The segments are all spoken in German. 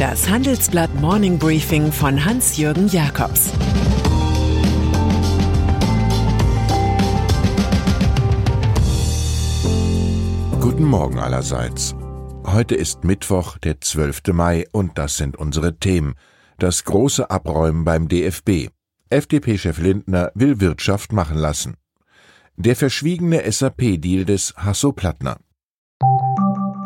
Das Handelsblatt Morning Briefing von Hans-Jürgen Jakobs Guten Morgen allerseits. Heute ist Mittwoch, der 12. Mai, und das sind unsere Themen. Das große Abräumen beim DFB. FDP-Chef Lindner will Wirtschaft machen lassen. Der verschwiegene SAP-Deal des Hasso-Plattner.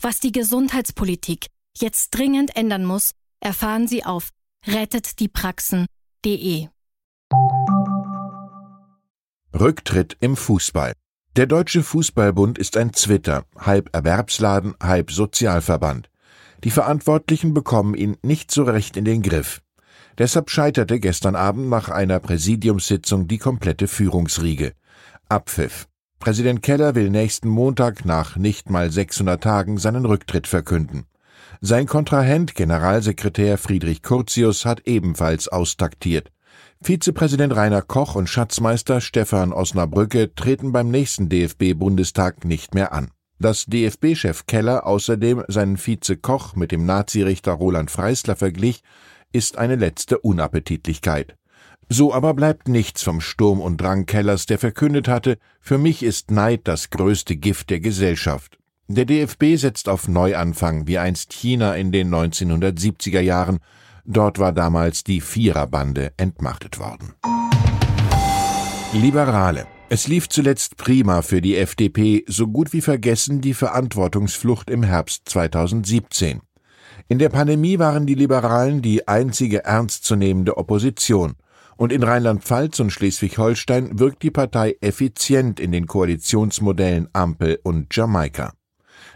Was die Gesundheitspolitik jetzt dringend ändern muss, erfahren Sie auf rettetdiepraxen.de. Rücktritt im Fußball. Der Deutsche Fußballbund ist ein Twitter, halb Erwerbsladen, halb Sozialverband. Die Verantwortlichen bekommen ihn nicht so recht in den Griff. Deshalb scheiterte gestern Abend nach einer Präsidiumssitzung die komplette Führungsriege. Abpfiff. Präsident Keller will nächsten Montag nach nicht mal 600 Tagen seinen Rücktritt verkünden. Sein Kontrahent Generalsekretär Friedrich Curtius hat ebenfalls austaktiert. Vizepräsident Rainer Koch und Schatzmeister Stefan Osnabrücke treten beim nächsten DFB-Bundestag nicht mehr an. Dass DFB-Chef Keller außerdem seinen Vize Koch mit dem Nazirichter Roland Freisler verglich, ist eine letzte Unappetitlichkeit. So aber bleibt nichts vom Sturm und Drang Kellers, der verkündet hatte, für mich ist Neid das größte Gift der Gesellschaft. Der DFB setzt auf Neuanfang, wie einst China in den 1970er Jahren. Dort war damals die Viererbande entmachtet worden. Liberale. Es lief zuletzt prima für die FDP, so gut wie vergessen die Verantwortungsflucht im Herbst 2017. In der Pandemie waren die Liberalen die einzige ernstzunehmende Opposition und in Rheinland-Pfalz und Schleswig-Holstein wirkt die Partei effizient in den Koalitionsmodellen Ampel und Jamaika.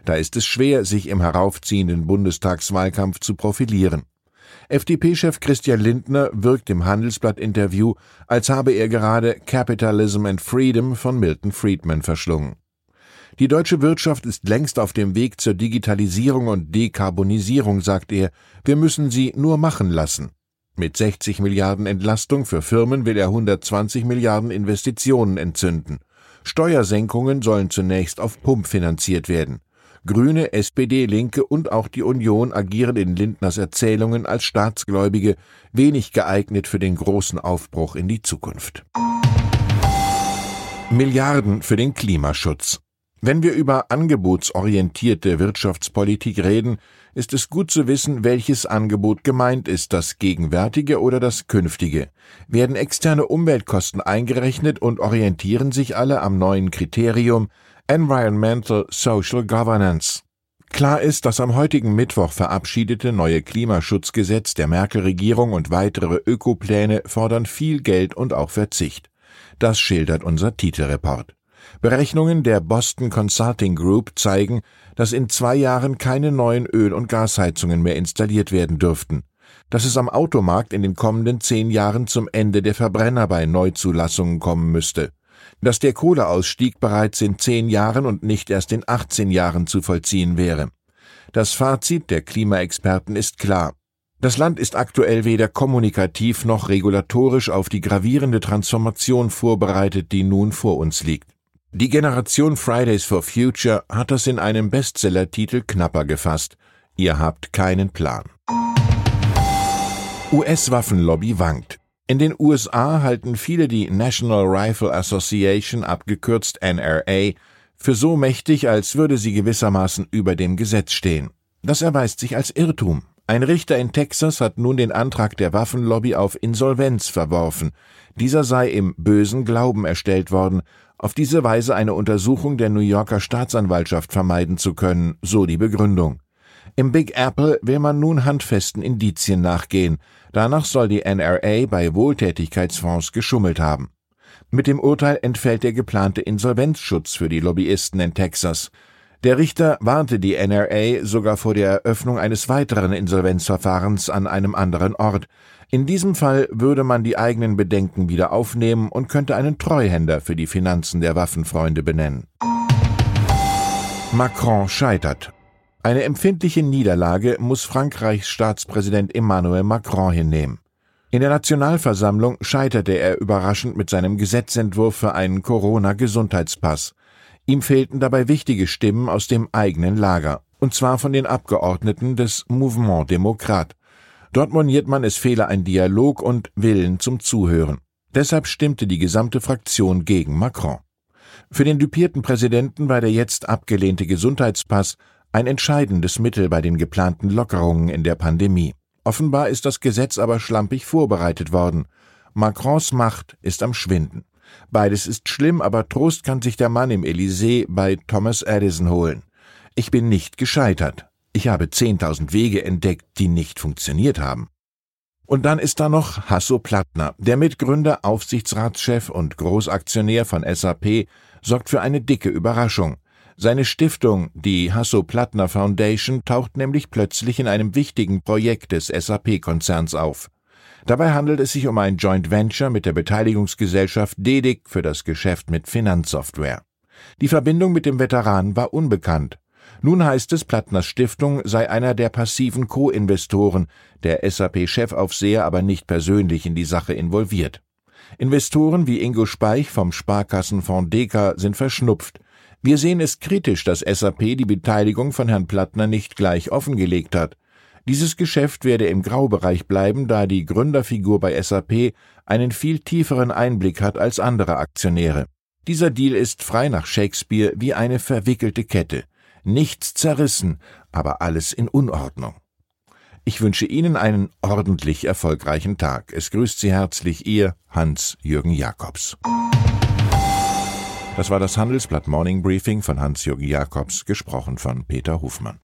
Da ist es schwer, sich im heraufziehenden Bundestagswahlkampf zu profilieren. FDP-Chef Christian Lindner wirkt im Handelsblatt-Interview, als habe er gerade Capitalism and Freedom von Milton Friedman verschlungen. Die deutsche Wirtschaft ist längst auf dem Weg zur Digitalisierung und Dekarbonisierung, sagt er. Wir müssen sie nur machen lassen. Mit 60 Milliarden Entlastung für Firmen will er 120 Milliarden Investitionen entzünden. Steuersenkungen sollen zunächst auf Pump finanziert werden. Grüne, SPD, Linke und auch die Union agieren in Lindners Erzählungen als Staatsgläubige, wenig geeignet für den großen Aufbruch in die Zukunft. Milliarden für den Klimaschutz. Wenn wir über angebotsorientierte Wirtschaftspolitik reden, ist es gut zu wissen, welches Angebot gemeint ist, das gegenwärtige oder das künftige. Werden externe Umweltkosten eingerechnet und orientieren sich alle am neuen Kriterium Environmental Social Governance. Klar ist, das am heutigen Mittwoch verabschiedete neue Klimaschutzgesetz der Merkel-Regierung und weitere Ökopläne fordern viel Geld und auch Verzicht. Das schildert unser Titelreport. Berechnungen der Boston Consulting Group zeigen, dass in zwei Jahren keine neuen Öl- und Gasheizungen mehr installiert werden dürften, dass es am Automarkt in den kommenden zehn Jahren zum Ende der Verbrenner bei Neuzulassungen kommen müsste, dass der Kohleausstieg bereits in zehn Jahren und nicht erst in 18 Jahren zu vollziehen wäre. Das Fazit der Klimaexperten ist klar. Das Land ist aktuell weder kommunikativ noch regulatorisch auf die gravierende Transformation vorbereitet, die nun vor uns liegt. Die Generation Fridays for Future hat das in einem Bestsellertitel knapper gefasst. Ihr habt keinen Plan. US-Waffenlobby wankt. In den USA halten viele die National Rifle Association, abgekürzt NRA, für so mächtig, als würde sie gewissermaßen über dem Gesetz stehen. Das erweist sich als Irrtum. Ein Richter in Texas hat nun den Antrag der Waffenlobby auf Insolvenz verworfen. Dieser sei im bösen Glauben erstellt worden, auf diese Weise eine Untersuchung der New Yorker Staatsanwaltschaft vermeiden zu können, so die Begründung. Im Big Apple will man nun handfesten Indizien nachgehen. Danach soll die NRA bei Wohltätigkeitsfonds geschummelt haben. Mit dem Urteil entfällt der geplante Insolvenzschutz für die Lobbyisten in Texas. Der Richter warnte die NRA sogar vor der Eröffnung eines weiteren Insolvenzverfahrens an einem anderen Ort. In diesem Fall würde man die eigenen Bedenken wieder aufnehmen und könnte einen Treuhänder für die Finanzen der Waffenfreunde benennen. Macron scheitert. Eine empfindliche Niederlage muss Frankreichs Staatspräsident Emmanuel Macron hinnehmen. In der Nationalversammlung scheiterte er überraschend mit seinem Gesetzentwurf für einen Corona-Gesundheitspass. Ihm fehlten dabei wichtige Stimmen aus dem eigenen Lager, und zwar von den Abgeordneten des Mouvement Demokrat. Dort moniert man, es fehle ein Dialog und Willen zum Zuhören. Deshalb stimmte die gesamte Fraktion gegen Macron. Für den dupierten Präsidenten war der jetzt abgelehnte Gesundheitspass ein entscheidendes Mittel bei den geplanten Lockerungen in der Pandemie. Offenbar ist das Gesetz aber schlampig vorbereitet worden. Macrons Macht ist am Schwinden. Beides ist schlimm, aber Trost kann sich der Mann im Elysée bei Thomas Edison holen. Ich bin nicht gescheitert. Ich habe zehntausend Wege entdeckt, die nicht funktioniert haben. Und dann ist da noch Hasso Plattner, der Mitgründer, Aufsichtsratschef und Großaktionär von SAP, sorgt für eine dicke Überraschung. Seine Stiftung, die Hasso-Plattner Foundation, taucht nämlich plötzlich in einem wichtigen Projekt des SAP-Konzerns auf. Dabei handelt es sich um ein Joint Venture mit der Beteiligungsgesellschaft DEDIC für das Geschäft mit Finanzsoftware. Die Verbindung mit dem Veteran war unbekannt. Nun heißt es, Plattners Stiftung sei einer der passiven Co-Investoren, der SAP-Chefaufseher aber nicht persönlich in die Sache involviert. Investoren wie Ingo Speich vom Sparkassenfonds Deka sind verschnupft. Wir sehen es kritisch, dass SAP die Beteiligung von Herrn Plattner nicht gleich offengelegt hat. Dieses Geschäft werde im Graubereich bleiben, da die Gründerfigur bei SAP einen viel tieferen Einblick hat als andere Aktionäre. Dieser Deal ist frei nach Shakespeare wie eine verwickelte Kette. Nichts zerrissen, aber alles in Unordnung. Ich wünsche Ihnen einen ordentlich erfolgreichen Tag. Es grüßt Sie herzlich Ihr Hans-Jürgen Jakobs. Das war das Handelsblatt Morning Briefing von Hans-Jürgen Jakobs, gesprochen von Peter Hofmann.